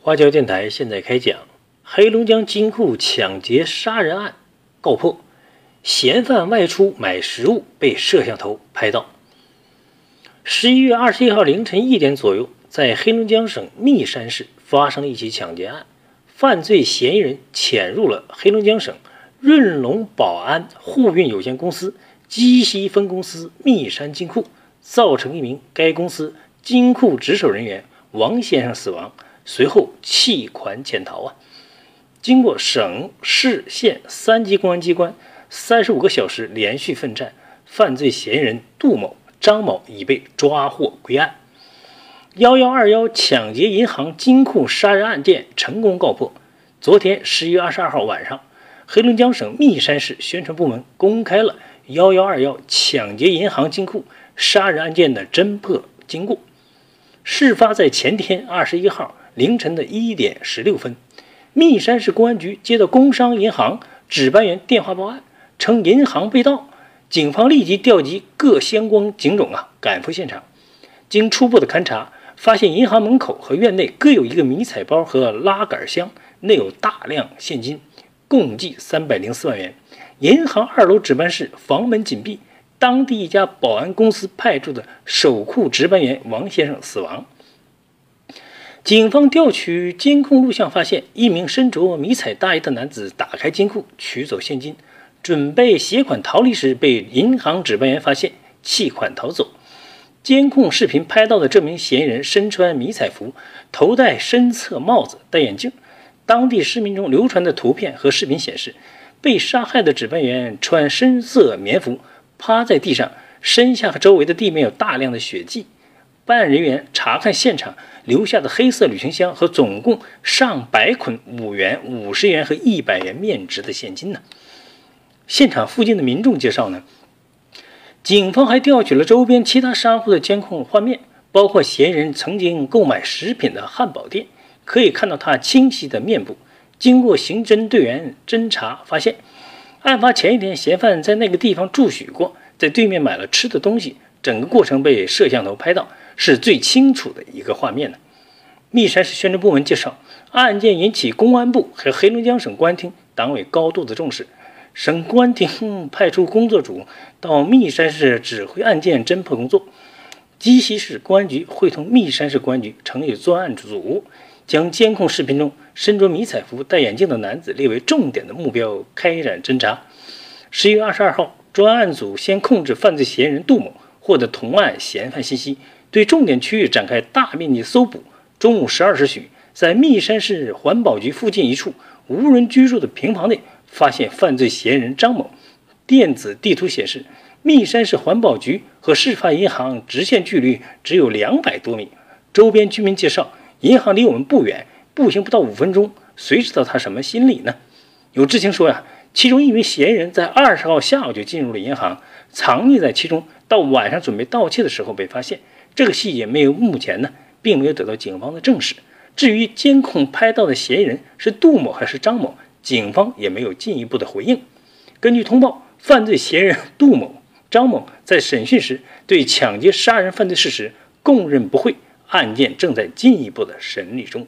花椒电台现在开讲：黑龙江金库抢劫杀人案告破，嫌犯外出买食物被摄像头拍到。十一月二十一号凌晨一点左右，在黑龙江省密山市发生了一起抢劫案，犯罪嫌疑人潜入了黑龙江省润龙保安货运有限公司鸡西分公司密山金库，造成一名该公司金库值守人员王先生死亡。随后弃款潜逃啊！经过省市县三级公安机关三十五个小时连续奋战，犯罪嫌疑人杜某、张某已被抓获归案。幺幺二幺抢劫银行金库杀人案件成功告破。昨天十一月二十二号晚上，黑龙江省密山市宣传部门公开了幺幺二幺抢劫银行金库杀人案件的侦破经过。事发在前天二十一号。凌晨的一点十六分，密山市公安局接到工商银行值班员电话报案，称银行被盗。警方立即调集各相关警种啊，赶赴现场。经初步的勘查，发现银行门口和院内各有一个迷彩包和拉杆箱，内有大量现金，共计三百零四万元。银行二楼值班室房门紧闭，当地一家保安公司派驻的守库值班员王先生死亡。警方调取监控录像，发现一名身着迷彩大衣的男子打开金库取走现金，准备携款逃离时，被银行值班员发现弃款逃走。监控视频拍到的这名嫌疑人身穿迷彩服，头戴深色帽子，戴眼镜。当地市民中流传的图片和视频显示，被杀害的值班员穿深色棉服，趴在地上，身下和周围的地面有大量的血迹。办案人员查看现场。留下的黑色旅行箱和总共上百捆五元、五十元和一百元面值的现金呢？现场附近的民众介绍呢，警方还调取了周边其他商户的监控画面，包括嫌疑人曾经购买食品的汉堡店，可以看到他清晰的面部。经过刑侦队员侦查，发现案发前一天嫌犯在那个地方住许过，在对面买了吃的东西，整个过程被摄像头拍到。是最清楚的一个画面呢。密山市宣传部门介绍，案件引起公安部和黑龙江省公安厅党委高度的重视，省公安厅派出工作组到密山市指挥案件侦破工作。鸡西市公安局会同密山市公安局成立专案组，将监控视频中身着迷彩服、戴眼镜的男子列为重点的目标，开展侦查。十一月二十二号，专案组先控制犯罪嫌疑人杜某，获得同案嫌犯信息。对重点区域展开大面积搜捕。中午十二时许，在密山市环保局附近一处无人居住的平房内，发现犯罪嫌疑人张某。电子地图显示，密山市环保局和事发银行直线距离只有两百多米。周边居民介绍，银行离我们不远，步行不到五分钟。谁知道他什么心理呢？有知情说呀，其中一名嫌疑人在二十号下午就进入了银行，藏匿在其中，到晚上准备盗窃的时候被发现。这个细节没有，目前呢并没有得到警方的证实。至于监控拍到的嫌疑人是杜某还是张某，警方也没有进一步的回应。根据通报，犯罪嫌疑人杜某、张某在审讯时对抢劫杀人犯罪事实供认不讳，案件正在进一步的审理中。